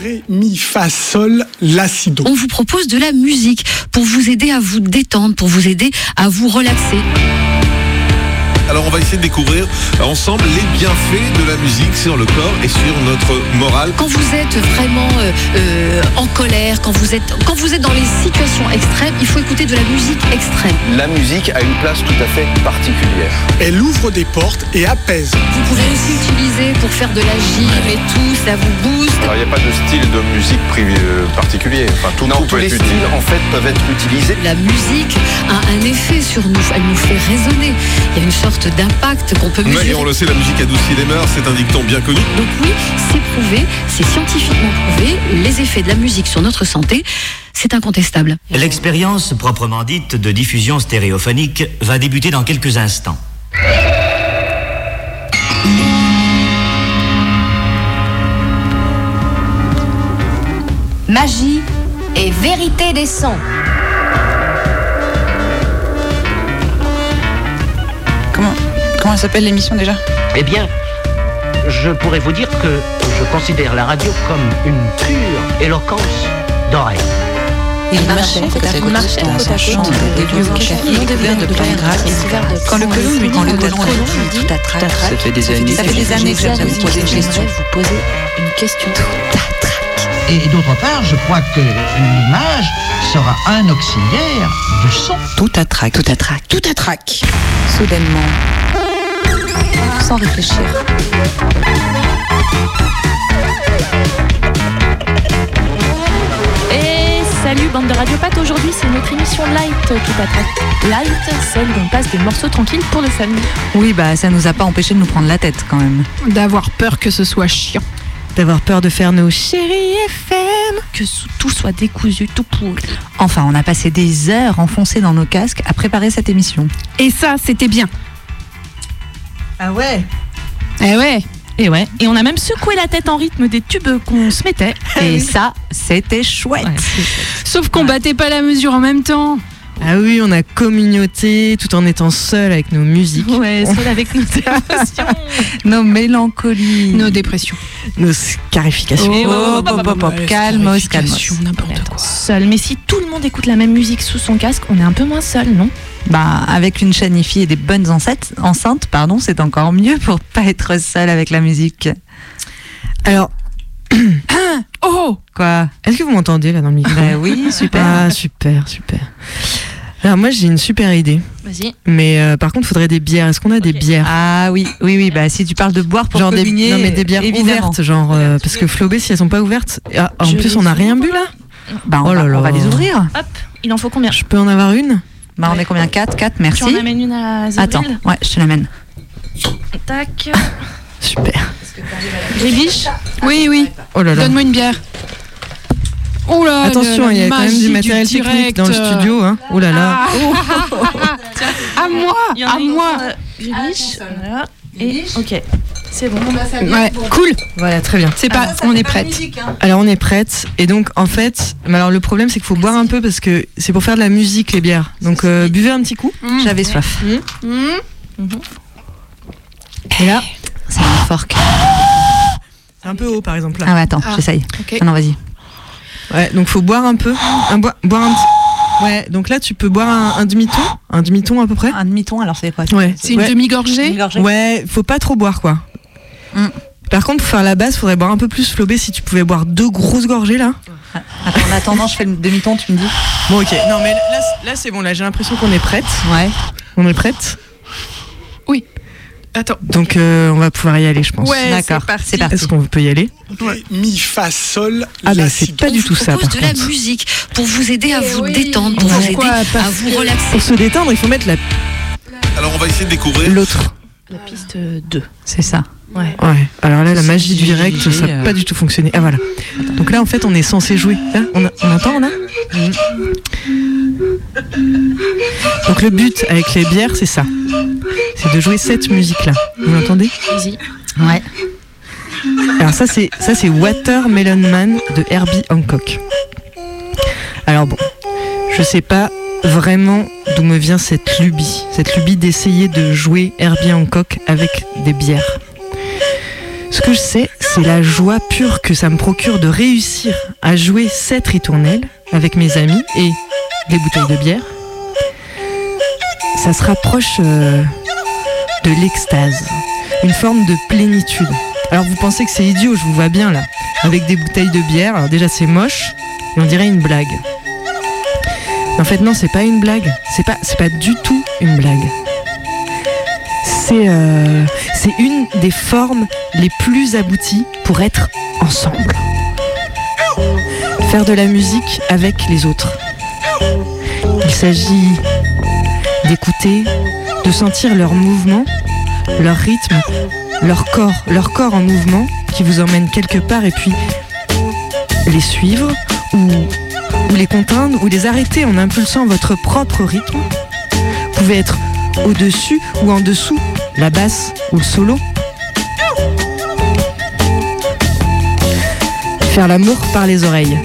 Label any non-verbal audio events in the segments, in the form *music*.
Ré, mi, fa, sol, la. On vous propose de la musique pour vous aider à vous détendre, pour vous aider à vous relaxer. Alors on va essayer de découvrir ensemble les bienfaits de la musique sur le corps et sur notre morale. Quand vous êtes vraiment euh, euh, en colère, quand vous êtes quand vous êtes dans les situations extrêmes, il faut écouter de la musique extrême. La musique a une place tout à fait particulière. Elle ouvre des portes et apaise. Vous pouvez aussi utiliser pour faire de la gym et tout, ça vous booste. Alors il n'y a pas de style de musique euh, particulier. Enfin, tout, Non, tout tous peut les être styles utile. en fait peuvent être utilisés. La musique a un effet sur nous, elle nous fait résonner. Il y a une sorte d'impact qu'on peut mesurer. on le sait, la musique adoucit les mœurs, c'est un dicton bien connu. Donc oui, c'est prouvé, c'est scientifiquement prouvé, les effets de la musique sur notre santé, c'est incontestable. L'expérience proprement dite de diffusion stéréophonique va débuter dans quelques instants. Magie et vérité des sons. Comment, comment elle s'appelle l'émission déjà Eh bien, je pourrais vous dire que je considère la radio comme une pure éloquence d'oreille. Il marchait côte dans sa chambre des lieux de. Quand le colon lui dit le colon lui dit Ça fait des années. ça fait des années que j'aimerais vous poser une question. vous poser une question. Et d'autre part, je crois que l'image sera un auxiliaire du son. Tout trac. Tout trac. Tout trac. Soudainement. Sans réfléchir. Et salut bande de radiopathes, aujourd'hui c'est notre émission Light à fait. Light, celle où on passe des morceaux tranquilles pour le fun. Oui, bah ça nous a pas empêché de nous prendre la tête quand même. D'avoir peur que ce soit chiant. D'avoir peur de faire nos chéris FM. Que tout soit décousu, tout pourri. Enfin, on a passé des heures enfoncées dans nos casques à préparer cette émission. Et ça, c'était bien. Ah ouais Eh ouais. Et ouais, et on a même secoué la tête en rythme des tubes qu'on se mettait. *laughs* Et ça, c'était chouette. Ouais. Sauf qu'on battait pas la mesure en même temps. Ah oui, on a communauté tout en étant seul avec nos musiques, Ouais, seul avec nos *laughs* émotions. Nos mélancolies. Nos dépressions. nos scarifications. Et Oh, hop, hop, hop, calmos, calmos. N'importe quoi. Seul, mais si tout le monde écoute la même musique sous son casque, on est un peu moins seul, non? Bah, avec une chaîne IFI et des bonnes enceintes, enceintes pardon, c'est encore mieux pour pas être seul avec la musique. Alors, *coughs* Oh Quoi est-ce que vous m'entendez là dans le micro Bah oui, super. Ah, super, super. Alors moi j'ai une super idée, Vas-y. mais euh, par contre faudrait des bières. Est-ce qu'on a des bières Ah oui, oui, oui, bah si tu parles de boire pour Genre des, communier, non mais des bières évidemment. ouvertes, genre euh, parce que Flobé si elles sont pas ouvertes, ah, en Je plus on a rien bu là. Bah, on, Oh va, là on va là. les ouvrir. Hop, il en faut combien? Je peux en avoir une? Bah, on est combien 4 4, Tu merci. en amènes une à Zébril Attends, ouais, je te l'amène. Tac. Super. Rébiche Oui, oui. Oh là là. Donne-moi une bière. Oh là Attention, il y a quand même du matériel technique dans le studio. Hein. Oh là là. Ah, *laughs* à moi, à moi. euh, Rébiche. Voilà. Et ok, c'est bon. Ouais, cool. Voilà, très bien. C'est pas, on est prête. Alors on est prête. Et donc en fait, mais alors le problème c'est qu'il faut boire un peu parce que c'est pour faire de la musique les bières. Donc euh, buvez un petit coup. J'avais soif. Et là, C'est une fork. c'est un peu haut par exemple là. Ah ouais, attends, Ah. j'essaye. Ah non, vas-y. Ouais, donc faut boire un peu. Un boi- boire un petit- Ouais, donc là tu peux boire un, un demi-ton, un demi-ton à peu près. Un demi-ton, alors c'est quoi Ouais. C'est une ouais. demi-gorgée. Ouais, faut pas trop boire quoi. Mm. Par contre, pour faire la base, faudrait boire un peu plus flobé si tu pouvais boire deux grosses gorgées là. Attends, en attendant, je fais le demi-ton, tu me dis Bon, ok. Non, mais là, c'est- là c'est bon, là j'ai l'impression qu'on est prête. Ouais. On est prête. Attends. Donc euh, on va pouvoir y aller, je pense. Ouais, D'accord, c'est parti. c'est parti. Est-ce qu'on peut y aller? Mi, fa, sol, Ah bah c'est pas du On tout vous ça propose par de la contre. musique pour vous aider à vous oui. détendre, pour vous aider Pourquoi à vous relaxer. Pour se détendre, il faut mettre la- Alors on va essayer de découvrir. l'autre. La piste 2. C'est ça. Ouais. Ouais. Alors là, la magie du direct, ça n'a euh. pas du tout fonctionné. Ah voilà. Donc là, en fait, on est censé jouer. Là, on, a- on entend, on a Donc le but avec les bières, c'est ça. C'est de jouer cette musique-là. Vous l'entendez Vas-y. Ouais. Alors ça, c'est ça, c'est Watermelon Man de Herbie Hancock. Alors bon, je sais pas vraiment d'où me vient cette lubie, cette lubie d'essayer de jouer Herbie Hancock avec des bières. Ce que je sais, c'est la joie pure que ça me procure de réussir à jouer cette ritournelle avec mes amis et des bouteilles de bière. Ça se rapproche euh, de l'extase, une forme de plénitude. Alors vous pensez que c'est idiot, je vous vois bien là, avec des bouteilles de bière. Déjà c'est moche et on dirait une blague. En fait non, c'est pas une blague. C'est pas, pas du tout une blague. C'est, euh, c'est une des formes les plus abouties pour être ensemble. Faire de la musique avec les autres. Il s'agit d'écouter, de sentir leur mouvement, leur rythme, leur corps, leur corps en mouvement qui vous emmène quelque part et puis les suivre ou les contraindre ou les arrêter en impulsant votre propre rythme. Vous pouvez être au-dessus ou en dessous, la basse ou le solo. Faire l'amour par les oreilles.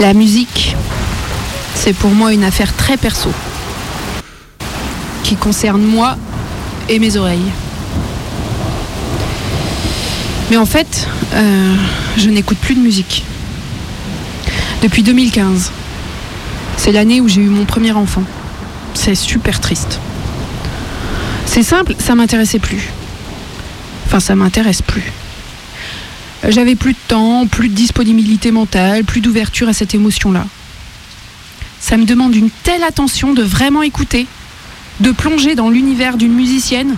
La musique, c'est pour moi une affaire très perso. qui concerne moi et mes oreilles. Mais en fait, euh, je n'écoute plus de musique. Depuis 2015. C'est l'année où j'ai eu mon premier enfant. C'est super triste. C'est simple, ça m'intéressait plus. Enfin, ça m'intéresse plus. J'avais plus de temps, plus de disponibilité mentale, plus d'ouverture à cette émotion-là. Ça me demande une telle attention de vraiment écouter, de plonger dans l'univers d'une musicienne.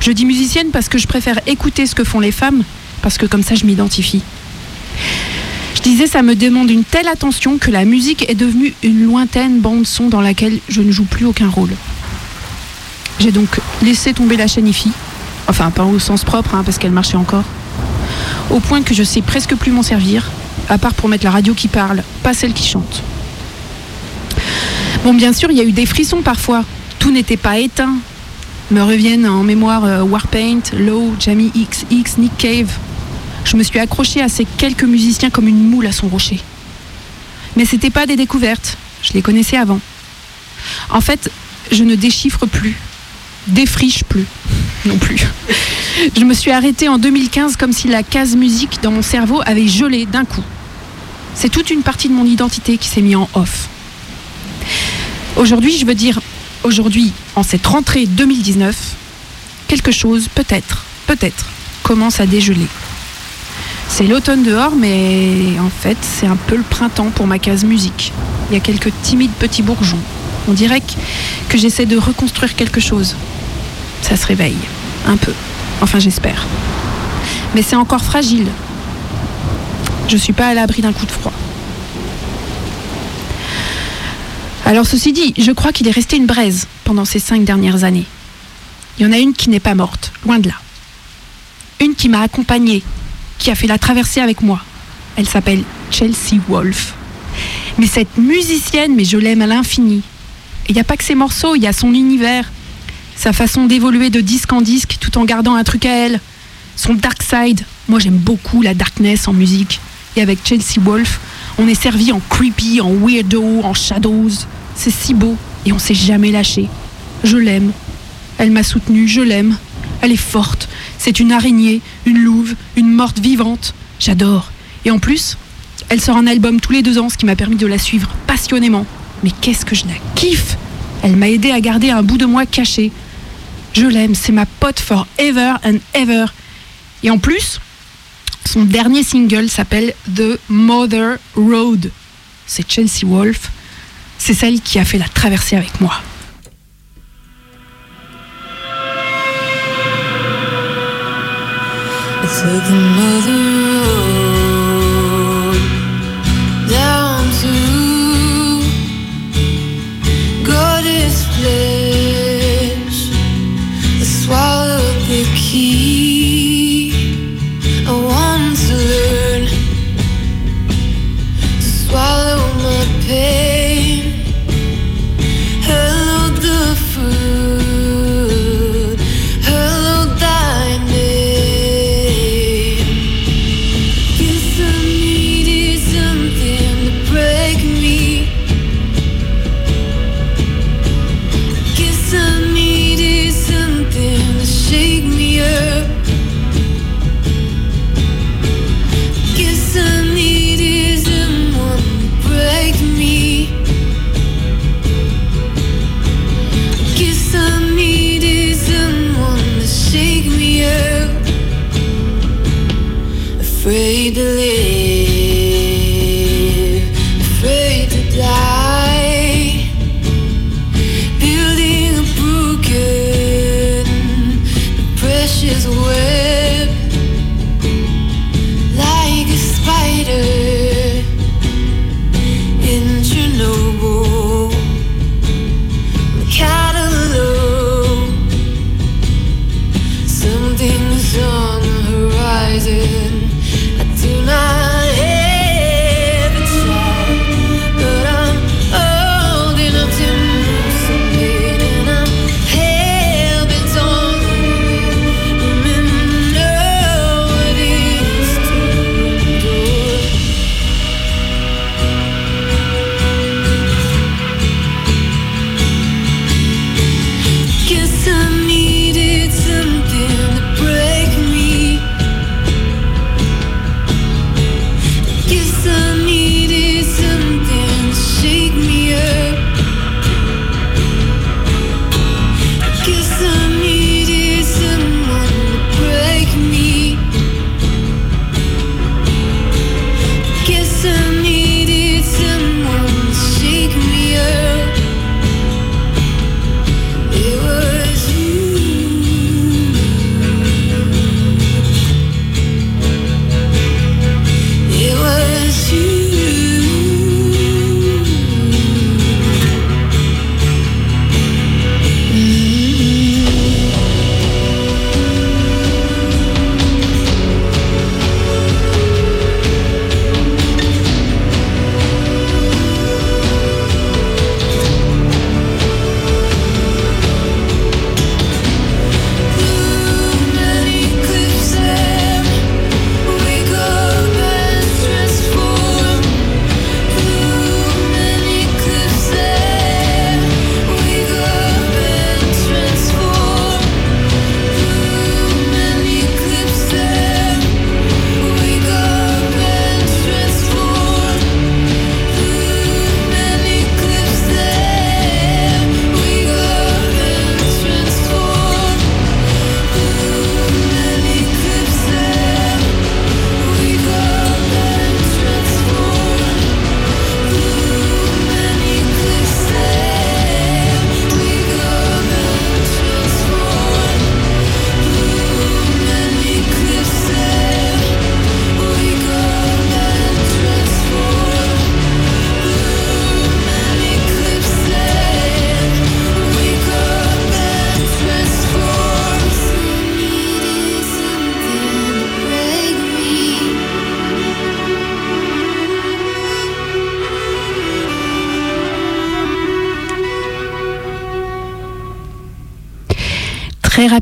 Je dis musicienne parce que je préfère écouter ce que font les femmes, parce que comme ça je m'identifie. Je disais, ça me demande une telle attention que la musique est devenue une lointaine bande-son dans laquelle je ne joue plus aucun rôle. J'ai donc laissé tomber la chaîne IFI, enfin pas au sens propre, hein, parce qu'elle marchait encore, au point que je sais presque plus m'en servir, à part pour mettre la radio qui parle, pas celle qui chante. Bon, bien sûr, il y a eu des frissons parfois. Tout n'était pas éteint. Me reviennent en mémoire euh, Warpaint, Low, Jamie XX, Nick Cave. Je me suis accrochée à ces quelques musiciens comme une moule à son rocher. Mais c'était pas des découvertes. Je les connaissais avant. En fait, je ne déchiffre plus, défriche plus, non plus. Je me suis arrêtée en 2015 comme si la case musique dans mon cerveau avait gelé d'un coup. C'est toute une partie de mon identité qui s'est mise en off. Aujourd'hui, je veux dire, aujourd'hui, en cette rentrée 2019, quelque chose, peut-être, peut-être, commence à dégeler. C'est l'automne dehors, mais en fait, c'est un peu le printemps pour ma case musique. Il y a quelques timides petits bourgeons. On dirait que, que j'essaie de reconstruire quelque chose. Ça se réveille, un peu. Enfin, j'espère. Mais c'est encore fragile. Je suis pas à l'abri d'un coup de froid. Alors ceci dit, je crois qu'il est resté une braise pendant ces cinq dernières années. Il y en a une qui n'est pas morte, loin de là. Une qui m'a accompagnée, qui a fait la traversée avec moi. Elle s'appelle Chelsea Wolf. Mais cette musicienne, mais je l'aime à l'infini. Il n'y a pas que ses morceaux, il y a son univers, sa façon d'évoluer de disque en disque tout en gardant un truc à elle, son dark side. Moi j'aime beaucoup la darkness en musique. Et avec Chelsea Wolf, on est servi en creepy, en weirdo, en shadows. C'est si beau et on s'est jamais lâché. Je l'aime. Elle m'a soutenue, je l'aime. Elle est forte. C'est une araignée, une louve, une morte vivante. J'adore. Et en plus, elle sort un album tous les deux ans, ce qui m'a permis de la suivre passionnément. Mais qu'est-ce que je la kiffe Elle m'a aidé à garder un bout de moi caché. Je l'aime, c'est ma pote forever and ever. Et en plus, son dernier single s'appelle The Mother Road. C'est Chelsea Wolf. C'est celle qui a fait la traversée avec moi.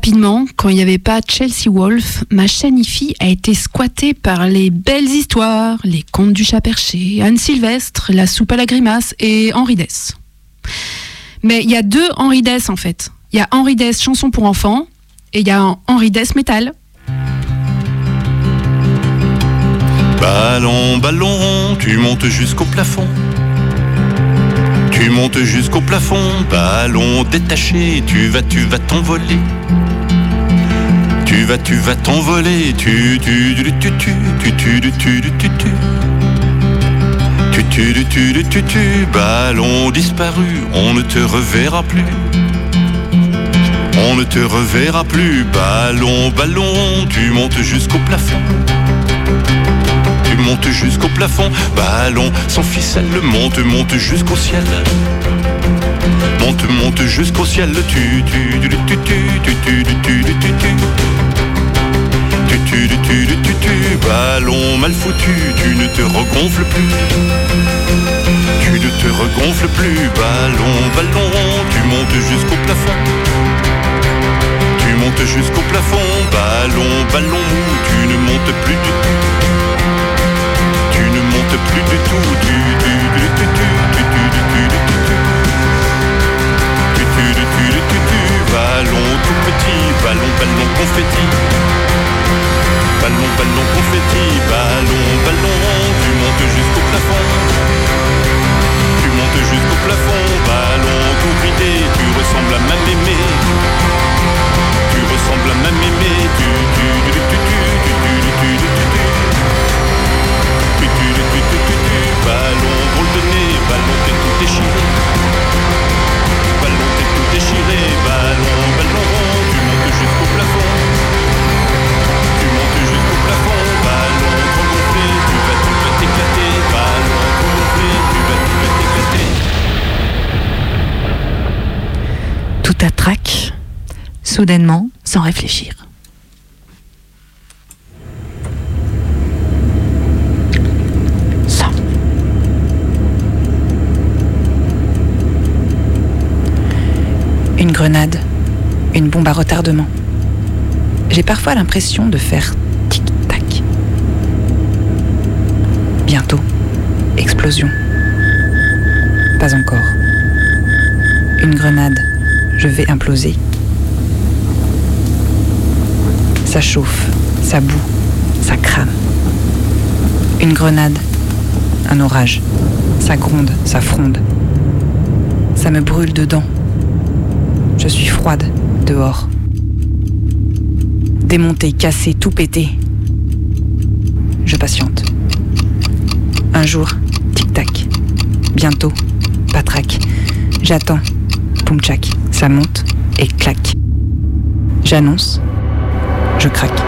Rapidement, quand il n'y avait pas Chelsea Wolf, ma chaîne IFI a été squattée par les belles histoires, les contes du chat perché, Anne Sylvestre, la soupe à la grimace et Henri Dess. Mais il y a deux Henri Dess en fait. Il y a Henri Dess chanson pour enfants et il y a Henri Dess métal. Ballon, ballon, tu montes jusqu'au plafond. Tu montes jusqu'au plafond, ballon détaché, tu vas, tu vas t'envoler. Tu vas, tu vas t'envoler, tu, tu, tu, tu, tu, tu, tu, tu, tu, tu, tu, tu. Tu, tu, tu, tu, tu, ballon disparu, on ne te reverra plus. On ne te reverra plus, ballon, ballon, tu montes jusqu'au plafond. Tu montes jusqu'au plafond, ballon sans ficelle, monte, monte jusqu'au ciel. Monte, monte jusqu'au ciel, tu, tu, tu, tu, tu, tu, tu, tu, tu, tu, tu, tu. Tu, tu, tu, tu, ballon mal foutu, tu ne te regonfles plus. Tu ne te regonfles plus, ballon, ballon, tu montes jusqu'au plafond. Tu montes jusqu'au plafond, ballon, ballon mou, tu ne montes plus du tout. Tu ne montes plus du tout, ballon tout petit, ballon, ballon confetti. Ballon, ballon confetti, ballon, ballon, tu montes jusqu'au plafond. Tu montes jusqu'au plafond, ballon tout ridé, tu ressembles à ma mémé. Tu ressembles à ma mémé, tu, tu, tu, tu, tu, tu, tu, tu, tu, tu, tu, tu. Tu, tu, tu, Tout trac, soudainement, sans réfléchir. Une grenade, une bombe à retardement. J'ai parfois l'impression de faire tic-tac. Bientôt, explosion. Pas encore. Une grenade, je vais imploser. Ça chauffe, ça boue, ça crame. Une grenade, un orage. Ça gronde, ça fronde. Ça me brûle dedans. Je suis froide dehors. Démonté, cassé, tout pété. Je patiente. Un jour, tic-tac. Bientôt, patrac. J'attends. Poum-tchac. Ça monte et claque. J'annonce. Je craque.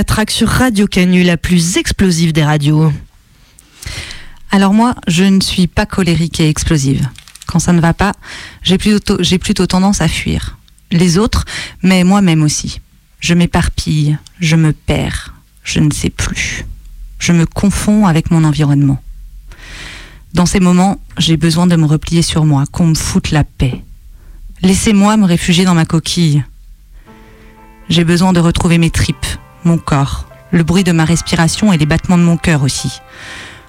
À trac sur Radio Canu, la plus explosive des radios. Alors moi, je ne suis pas colérique et explosive. Quand ça ne va pas, j'ai plutôt, j'ai plutôt tendance à fuir. Les autres, mais moi-même aussi. Je m'éparpille, je me perds, je ne sais plus. Je me confonds avec mon environnement. Dans ces moments, j'ai besoin de me replier sur moi, qu'on me foute la paix. Laissez-moi me réfugier dans ma coquille. J'ai besoin de retrouver mes tripes, mon corps, le bruit de ma respiration et les battements de mon cœur aussi.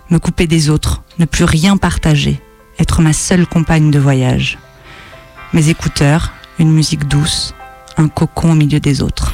Me couper des autres, ne plus rien partager, être ma seule compagne de voyage. Mes écouteurs, une musique douce, un cocon au milieu des autres.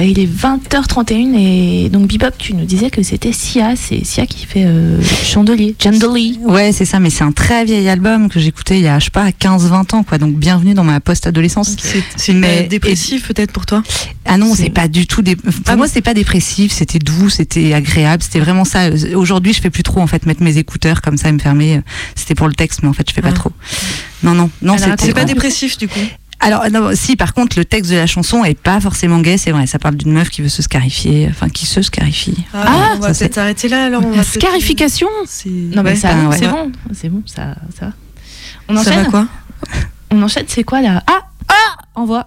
Ouais, il est 20h31 et donc Bebop, tu nous disais que c'était Sia, c'est Sia qui fait euh, Chandelier, Chandelier. Ouais, c'est ça, mais c'est un très vieil album que j'écoutais il y a, je sais pas, 15-20 ans, quoi. Donc, bienvenue dans ma post-adolescence. C'est- C'est Mais- dépressif peut-être pour toi? Ah non, C'est- pas du tout. Dé... Pour moi, c'est pas dépressif. C'était doux, c'était agréable. C'était vraiment ça. Aujourd'hui, je fais plus trop en fait mettre mes écouteurs comme ça et me fermer. C'était pour le texte, mais en fait, je fais pas Ah. trop. Non, non, non. C'est pas dépressif du coup? Alors non, si. Par contre, le texte de la chanson est pas forcément gay. C'est vrai. Ça parle d'une meuf qui veut se scarifier, enfin qui se scarifie. Ah, on va peut-être arrêter là alors. On va peut-être- scarification C'est- Non, mais Ouais, ça, ben, ouais. c'est bon, c'est bon, ça, ça va. On Ça enchaîne va quoi On enchaîne, c'est quoi là? Ah Ah Envoie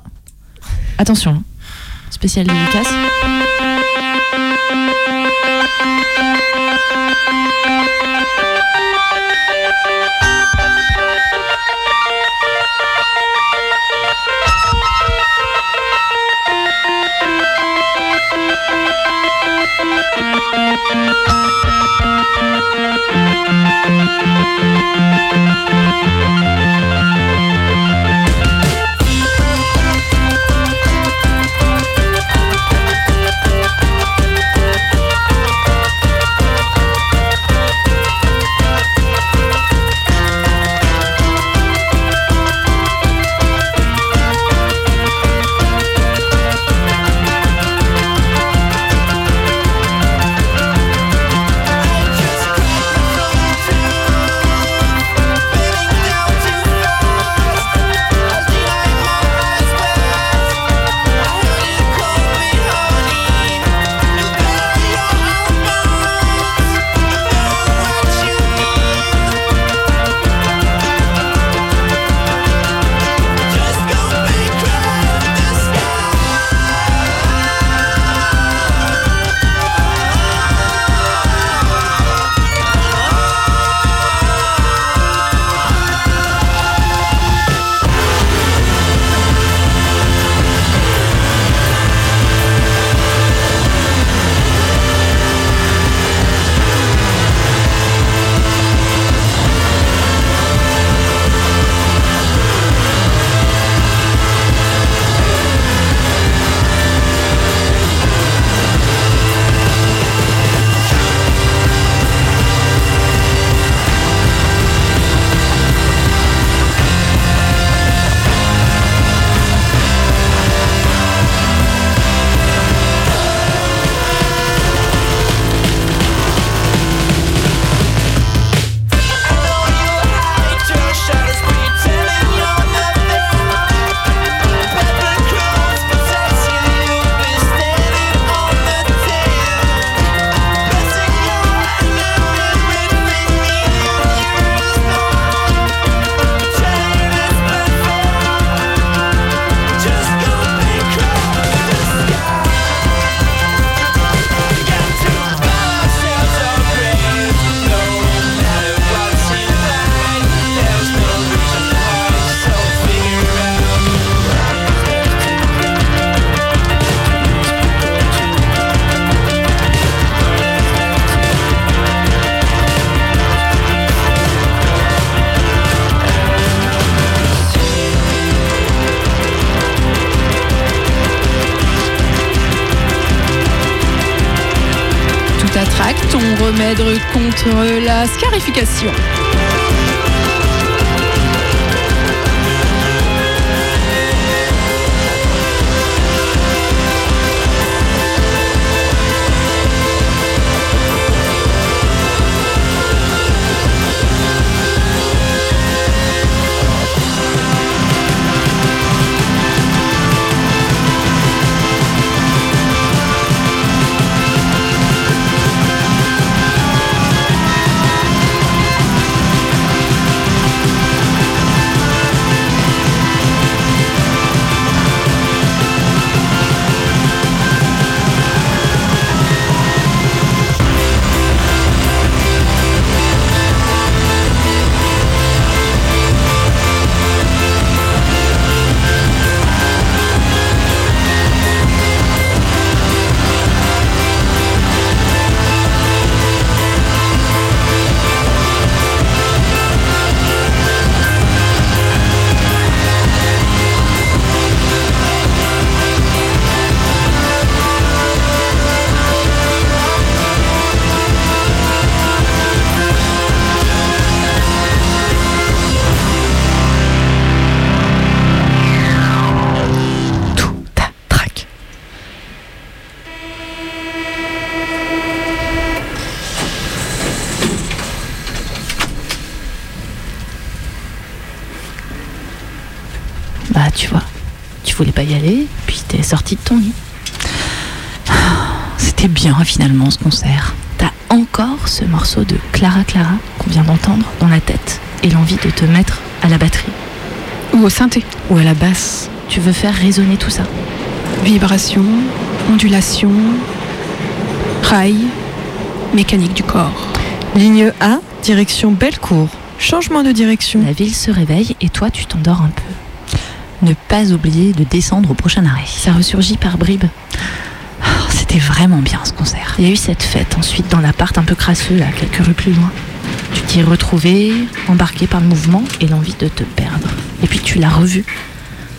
Attention, spécial dédicace. Tout contre la scarification. Sorti de ton lit. C'était bien finalement ce concert. T'as encore ce morceau de Clara Clara qu'on vient d'entendre dans la tête et l'envie de te mettre à la batterie. Ou au synthé. Ou à la basse. Tu veux faire résonner tout ça. Vibration, ondulation, rail, mécanique du corps. Ligne A, direction Bellecour. Changement de direction. La ville se réveille et toi tu t'endors un peu. Ne pas oublier de descendre au prochain arrêt. Ça ressurgit par bribes. Oh, C'était vraiment bien ce concert. Il y a eu cette fête ensuite dans l'appart un peu crasseux, là, quelques rues plus loin. Tu t'y es retrouvé, embarqué par le mouvement et l'envie de te perdre. Et puis tu l'as revu.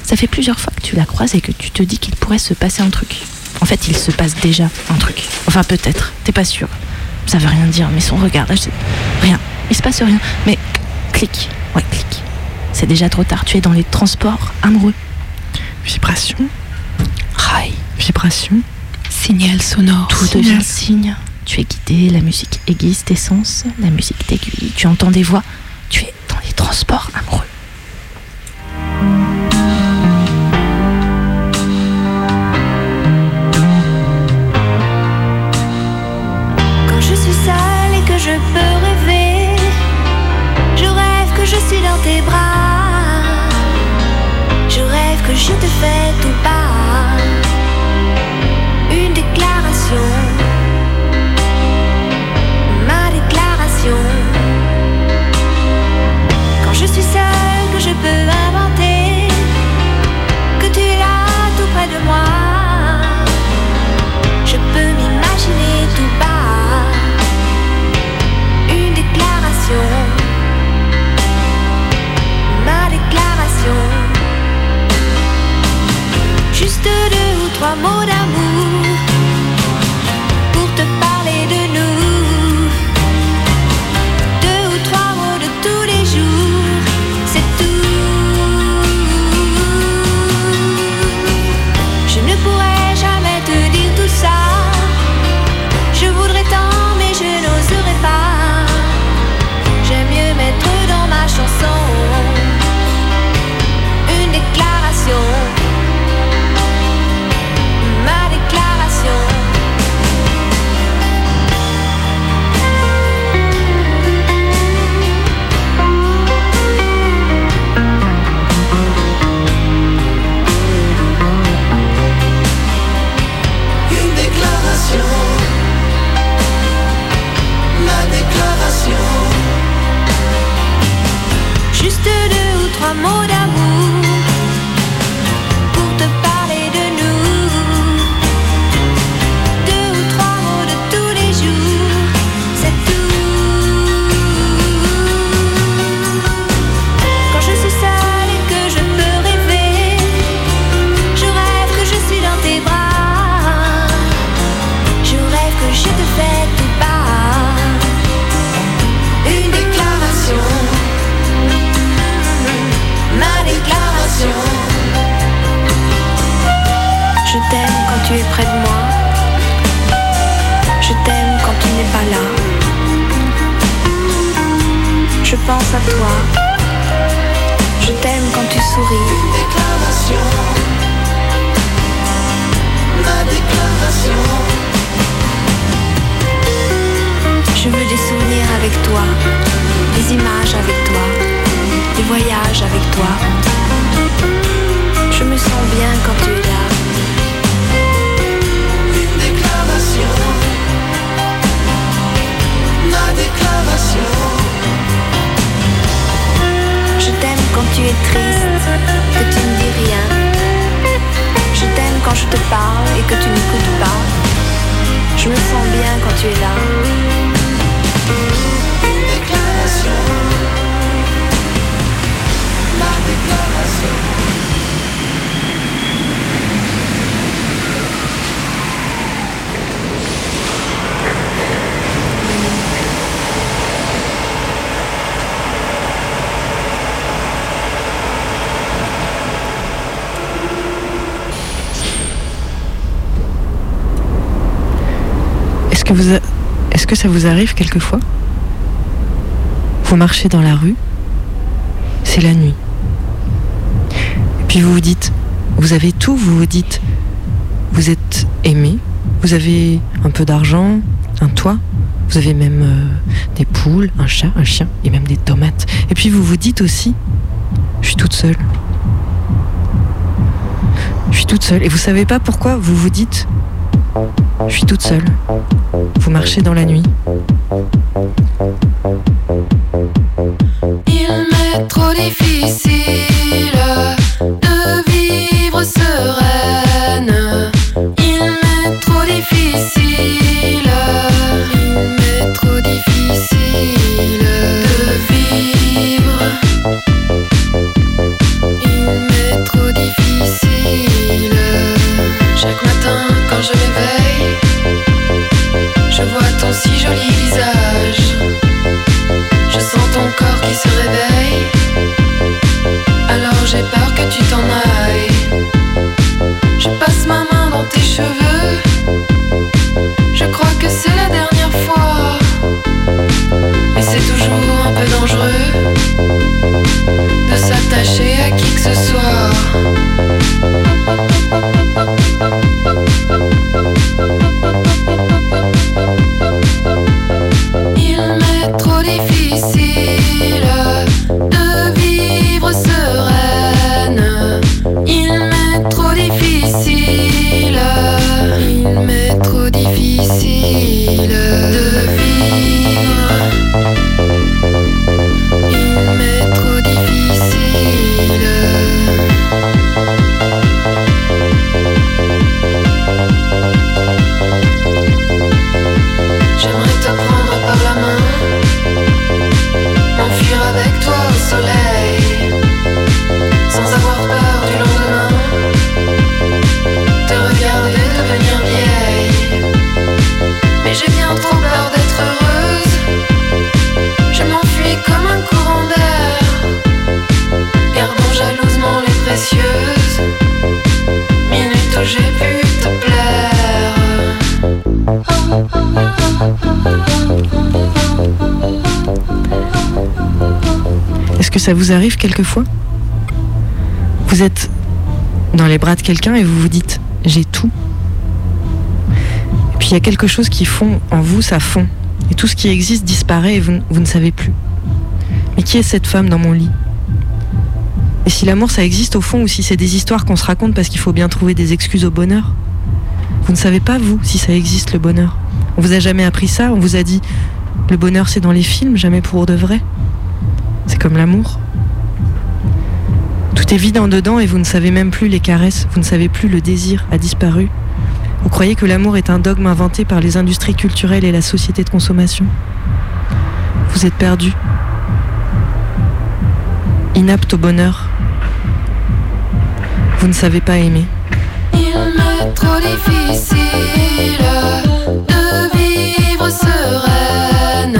Ça fait plusieurs fois que tu la croises et que tu te dis qu'il pourrait se passer un truc. En fait, il se passe déjà un truc. Enfin, peut-être, t'es pas sûr. Ça veut rien dire, mais son regard, là, je- rien. Il se passe rien. Mais clic, ouais, clic. C'est déjà trop tard, tu es dans les transports amoureux. Vibration. Rail. Vibration. Signal sonore. Tout devient signe. Tu es guidé, la musique aiguise tes sens, la musique t'aiguille, tu entends des voix, tu es dans les transports amoureux. Quand tu es triste, que tu ne dis rien. Je t'aime quand je te parle et que tu n'écoutes pas. Je me sens bien quand tu es là. Est-ce que, ça vous arrive quelquefois? Vous marchez dans la rue, c'est la nuit. Et puis Puis vous vous dites, vous avez tout, vous vous dites, vous êtes aimé, vous avez un peu d'argent, un toit, vous avez même euh, des poules, un chat, un chien et même des tomates. Et puis vous vous dites aussi, je suis toute seule. Je suis toute seule. Et vous savez pas pourquoi vous vous dites, je suis toute seule. Vous marchez dans la nuit. Quelquefois Vous êtes dans les bras de quelqu'un et vous vous dites j'ai tout. Et puis il y a quelque chose qui fond en vous, ça fond. Et tout ce qui existe disparaît et vous, vous ne savez plus. Mais qui est cette femme dans mon lit? Et si l'amour ça existe au fond ou si c'est des histoires qu'on se raconte parce qu'il faut bien trouver des excuses au bonheur? Vous ne savez pas vous si ça existe le bonheur. On vous a jamais appris ça, on vous a dit le bonheur c'est dans les films, jamais pour de vrai. C'est comme l'amour. Tout est vide en dedans et vous ne savez même plus les caresses, vous ne savez plus le désir a disparu. Vous croyez que l'amour est un dogme inventé par les industries culturelles et la société de consommation. Vous êtes perdu. Inapte au bonheur. Vous ne savez pas aimer. Il m'est trop difficile de vivre sereine.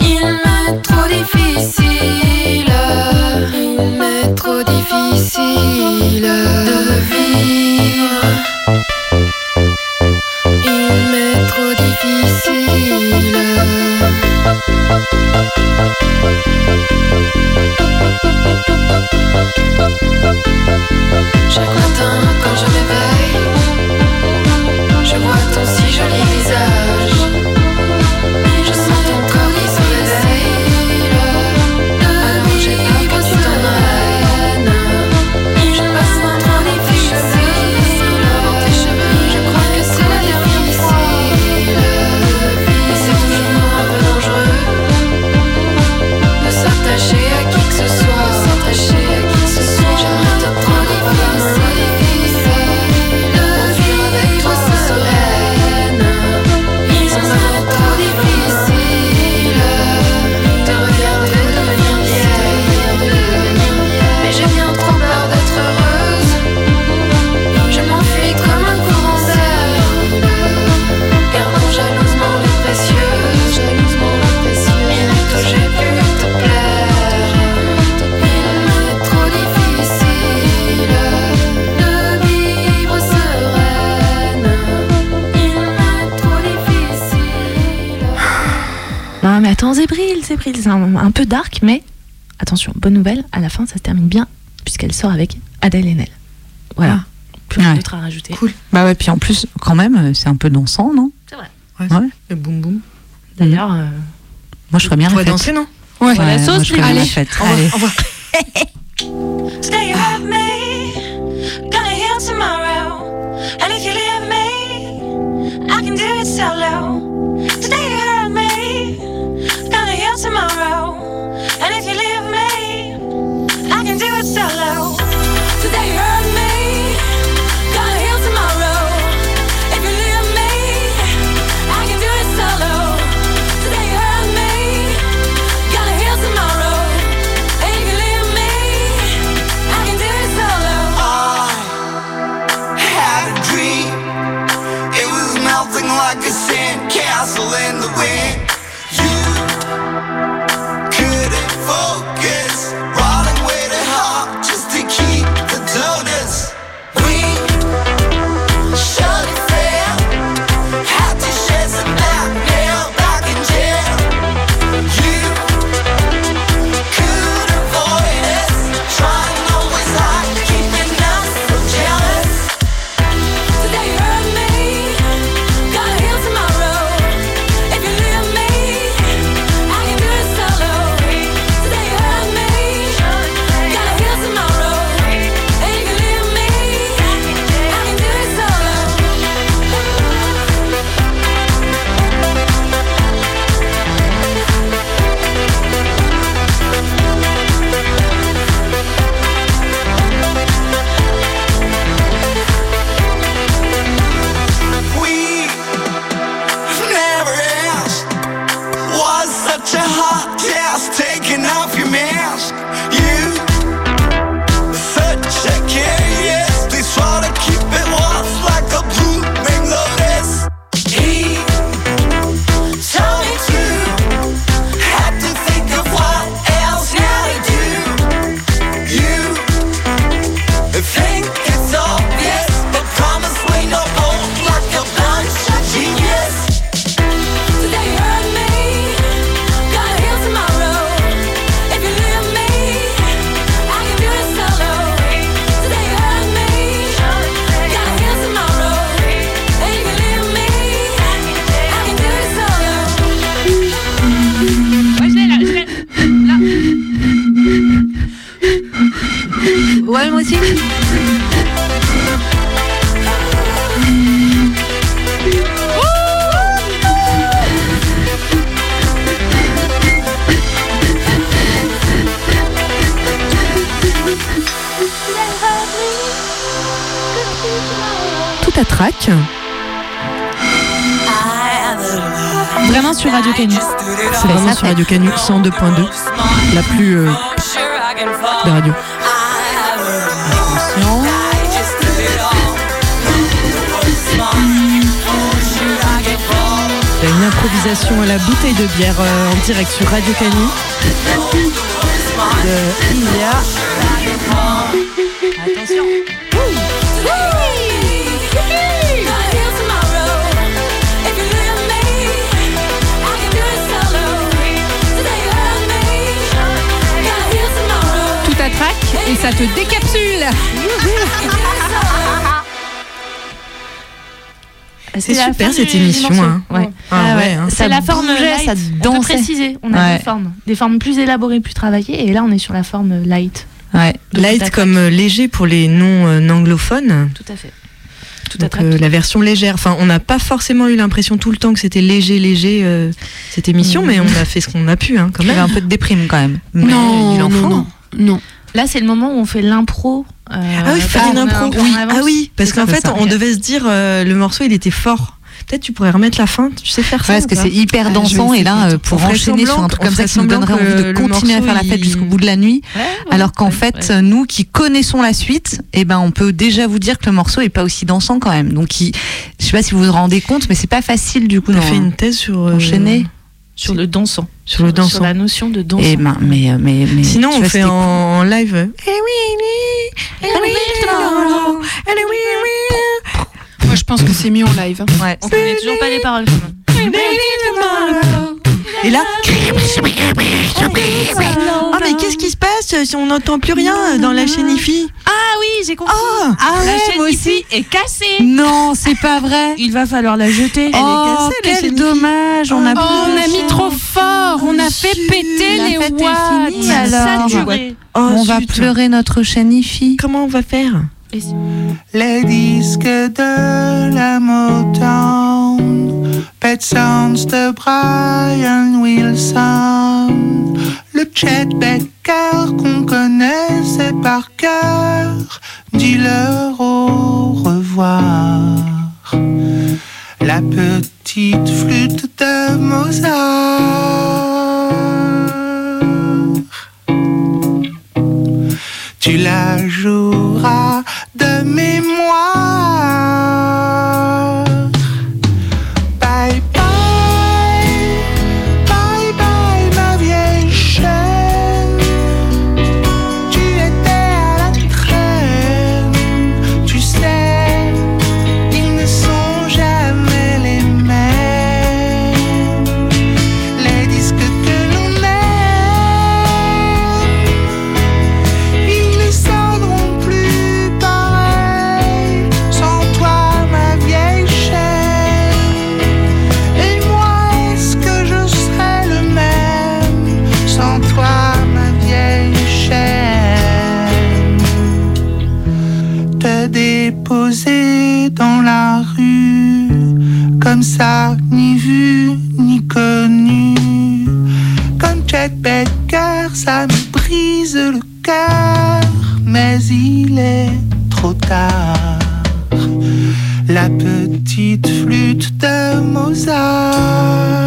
Il m'est trop difficile. Difficile. Attends, Zébril, Zébril, c'est un, un peu dark, mais attention, bonne nouvelle, à la fin, ça se termine bien, puisqu'elle sort avec Adèle Haenel. Voilà. Plus rien Ouais. d'autre à rajouter. Cool. Bah ouais, puis en plus, quand même, euh, c'est un peu dansant, non? C'est vrai. Ouais. Le boum boum. D'ailleurs, euh, Moi, je ferais bien On la va fête. danser, non? Ouais. Ouais, la moi, sauce, je ferais bien allez. la fête. Allez. au revoir. *laughs* Today you me, gonna heal tomorrow. And if you leave me, I can do it solo. Canu 102.2. La plus euh, des radios. Attention. Il y a une improvisation à la bouteille de bière euh, en direct sur Radio Canu. De Ilia. Attention. Et ça te décapsule. C'est super cette émission. hein. Ouais. Ah Ah hein. C'est la forme light. ça on peut préciser. On a Ouais. deux formes. Des formes plus élaborées, plus travaillées. Et là, on est sur la forme light. Ouais. Light comme euh, léger pour les non-anglophones. Tout à fait. Tout à Donc, trac. euh, la version légère. Enfin, on n'a pas forcément eu l'impression tout le temps que c'était léger, léger euh, cette émission, Mhm. mais on a fait ce qu'on a pu, hein, quand Il y même. avait un peu de déprime quand même. Non, il en non, faut. non, non. Là, c'est le moment où on fait l'impro. euh, Ah oui, faire parce une impro. Oui. Ah oui, parce qu'en fait, ça. on devait se dire euh, le morceau, il était fort. Peut-être tu pourrais remettre la fin. Tu sais faire ça Ouais, parce que c'est hyper Ah, dansant et là, euh, pour enchaîner sur un truc on comme ça qui nous donnerait envie de continuer à faire la fête il- jusqu'au bout de la nuit, Ouais, ouais, alors qu'en ouais, fait, ouais. nous qui connaissons la suite, eh ben, on peut déjà vous dire que le morceau est pas aussi dansant quand même. Donc, il- je sais pas si vous vous rendez compte, mais c'est pas facile du coup On fait une thèse sur euh, enchaîner. Sur le dansant. sur le Sur dansant. la notion de dansant. Et ben, mais, euh, mais, mais Sinon, on vois, fait en, en live. euh, Eh oui, oui, eh oui, eh oui, oui. Moi, je pense que c'est mieux en live. Ouais. On connaît toujours pas les paroles quand même. Et là. Ah, mais qu'est-ce qui se passe si on n'entend plus rien dans la chaîne IFI Ah oui, j'ai compris. Oh, la chaîne Wi-Fi est cassée. Non, c'est pas vrai. *laughs* Il va falloir la jeter. oh, quel dommage. On a, Oh, on a mis trop fort, on a fait péter La les fête est watts. finie, alors. Saturé. Oh, on va zut. pleurer notre chaîne IFI. Comment on va faire? Les disques de la Motown, Pet Sounds de Brian Wilson, le Chet Baker qu'on connaissait par cœur, dis-leur au revoir. La petite flûte de Mozart. Ça me brise le cœur, mais il est trop tard. La petite flûte de Mozart.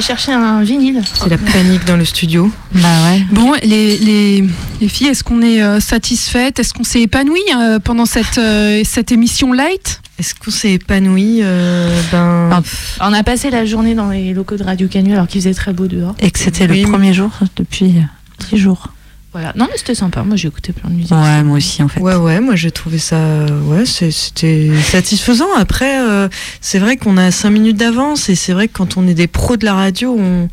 Chercher un vinyle. C'est la panique dans le studio. Bah ouais. Bon, les, les, les filles, est-ce qu'on est euh, satisfaites? Est-ce qu'on s'est épanoui euh, pendant cette, euh, cette émission light? Est-ce qu'on s'est épanoui euh, ben... On a passé la journée dans les locaux de Radio Canu alors qu'il faisait très beau dehors. Et que c'était Oui, le mais- premier jour depuis 10 jours. Voilà. Non mais c'était sympa, moi j'ai écouté plein de musique. Ouais, moi aussi en fait. Ouais, ouais, moi j'ai trouvé ça, ouais, c'était satisfaisant. Après, euh, c'est vrai qu'on a 5 minutes d'avance et c'est vrai que quand on est des pros de la radio, on,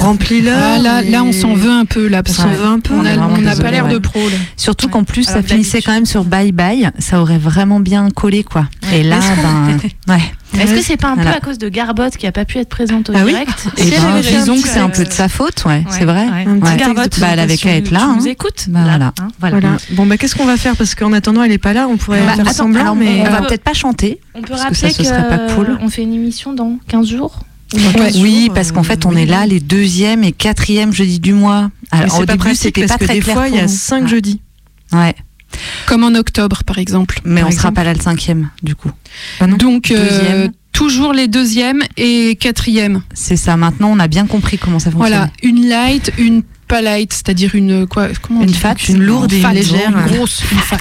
on remplit l'heure. Ah, là, là, on s'en veut un peu. Là, parce On s'en veut un peu, On on on n'a pas l'air ouais. de pro. là. Surtout qu'en plus, Alors ça finissait quand même sur bye bye. Ça aurait vraiment bien collé, quoi. Et là, ben, *laughs* ouais. Est-ce que c'est pas un Voilà. peu à cause de Garbotte qui a pas pu être présente au Ah oui direct Et Si ben, disons que c'est un peu de sa faute, ouais, ouais, c'est vrai. ouais. Un petit Ouais. Garbotte, Bah, elle avait qu'à être là. Hein. nous écoutes Bah, là, voilà. hein, voilà. Voilà. Bon, bah qu'est-ce qu'on va faire? Parce qu'en attendant, elle est pas là, on pourrait Bah, faire attends, semblant, alors, mais. on va peut-être pas chanter. On peut Parce que rappeler ça, ce serait pas que, cool. euh, On fait une émission dans 15 jours? Ouais. Oui, jours, parce qu'en euh, fait, on oui. est là les deuxième et quatrième jeudis du mois. Alors, c'est au pas début, c'était parce pas que très des clair fois, il y a nous. 5 Ouais. jeudis. Ouais, Comme en octobre, par exemple. mais Par on sera exemple. pas là le cinquième, du coup. Bah non. Donc, euh, toujours les deuxièmes et quatrièmes. C'est ça. Maintenant, on a bien compris comment ça fonctionne. Voilà, une light, une pas light, c'est-à-dire une quoi Comment on Une fat, une lourde et une Fat, légère. Une grosse, une *laughs* fat.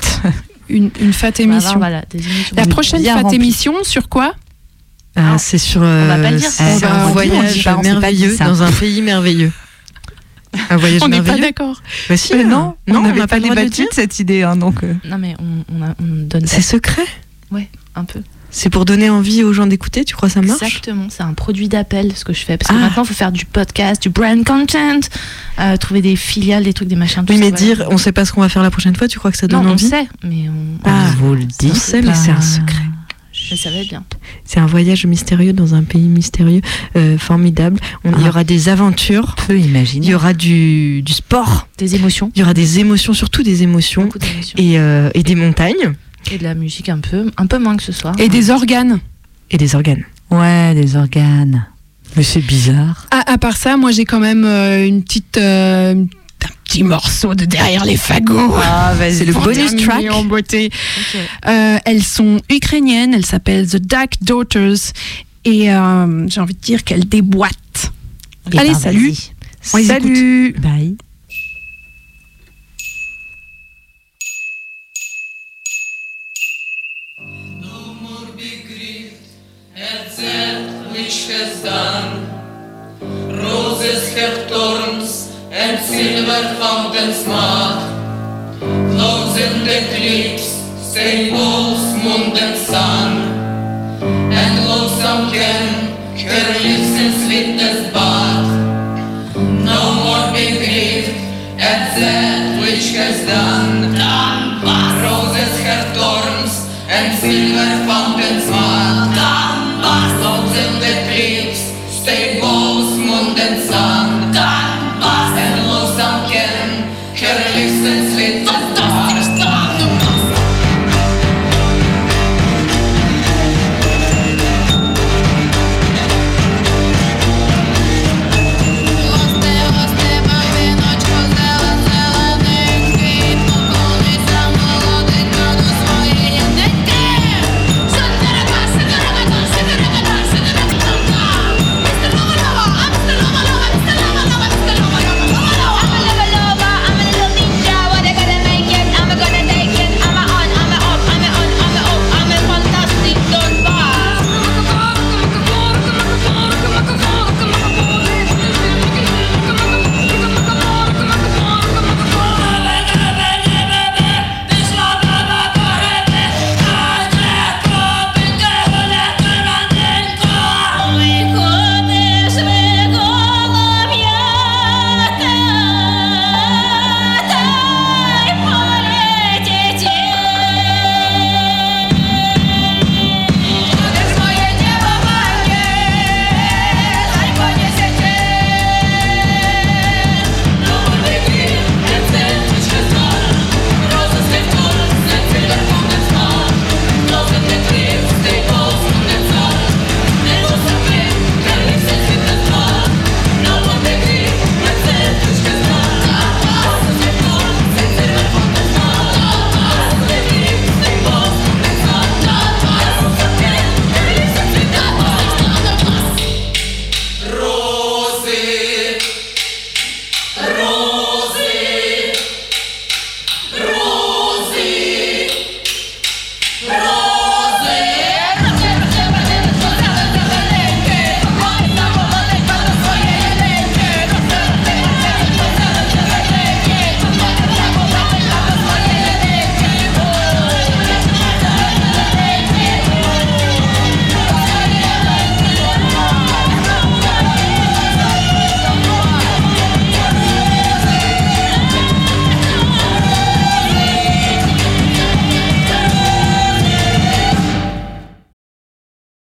une, une fat va avoir, émission. voilà, La prochaine fat émission sur quoi? Ah, c'est sur. on va euh, pas le dire, c'est on va- un on dit, on voyage dit pas, on pas dit merveilleux dans un pays merveilleux. Un *laughs* voyage On n'est pas d'accord. Bah si, Euh, non, non, on n'avait n'a pas le débattu de cette idée, hein, donc. euh, Non, mais on, on, a- on donne C'est pas- secret. Ouais, un peu. C'est pour donner envie aux gens d'écouter. Tu crois que ça marche? Exactement, c'est un produit d'appel ce que je fais. Parce que Ah. maintenant, il faut faire du podcast, du brand content, euh, trouver des filiales, des trucs, des machins. tout Oui, ça, mais voilà. dire, on sait pas ce qu'on va faire la prochaine fois. Tu crois que ça Non, donne on envie? sait, mais on, Ah, vous le on sait, mais c'est un secret. Mais ça va être bien. C'est un voyage mystérieux dans un pays mystérieux, euh, formidable. On- Il y aura des aventures. Peu imaginer. Il y aura du, du sport. Des émotions. Il y aura des émotions, surtout des émotions. Beaucoup d'émotions. Et, euh, et des montagnes. Et de la musique un peu, un peu moins que ce soir. Et des organes. Et des organes. Ouais, des organes. Mais c'est bizarre. À, à part ça, moi j'ai quand même euh, une petite, euh, petit morceau de derrière les fagots. Ah. *laughs* C'est le bonus track. en beauté. Euh, elles sont ukrainiennes, elles s'appellent The Dark Daughters et euh, j'ai envie de dire qu'elles déboîtent. Eh Allez, ben, salut. On Salut. Bye. Roses and silver fountains mark. Closing the eclipse, same walls, moon and sun. And lonesome can her lips in sweetness but no more be grieved at that which has done.